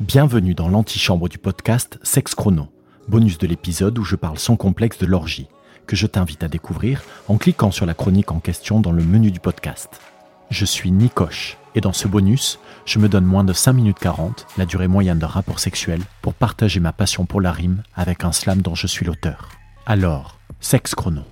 Bienvenue dans l'antichambre du podcast Sex Chrono, bonus de l'épisode où je parle sans complexe de l'orgie, que je t'invite à découvrir en cliquant sur la chronique en question dans le menu du podcast. Je suis Nicoche, et dans ce bonus, je me donne moins de 5 minutes 40, la durée moyenne d'un rapport sexuel, pour partager ma passion pour la rime avec un slam dont je suis l'auteur. Alors, Sex Chrono.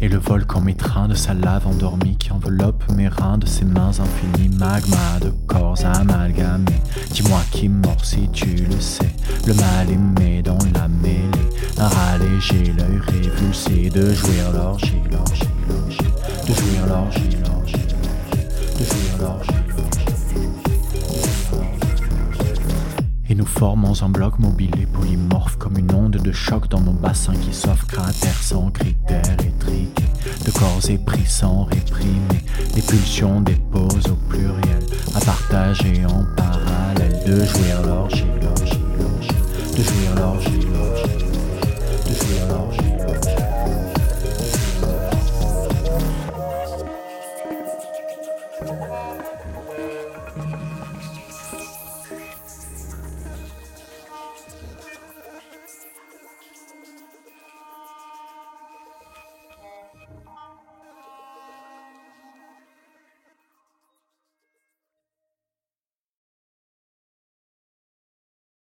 Et le volcan m'étreint de sa lave endormie qui enveloppe mes reins de ses mains infinies, magma de corps amalgamés. Dis-moi qui mord si tu le sais, le mal aimé dans la mêlée, un rat léger, l'œil révulsé de jouir l'orgie, l'orgie, l'orgie, de jouir l'orgie, Formons un bloc mobile et polymorphe comme une onde de choc dans nos bassins qui s'offrent cratères sans critères étriqués, de corps épris sans réprimer, des pulsions déposent au pluriel, à partager en parallèle, de jouir l'orgie, l'orgie, l'orgie, de jouir l'orgie, l'orgie, de jouir l'orgie.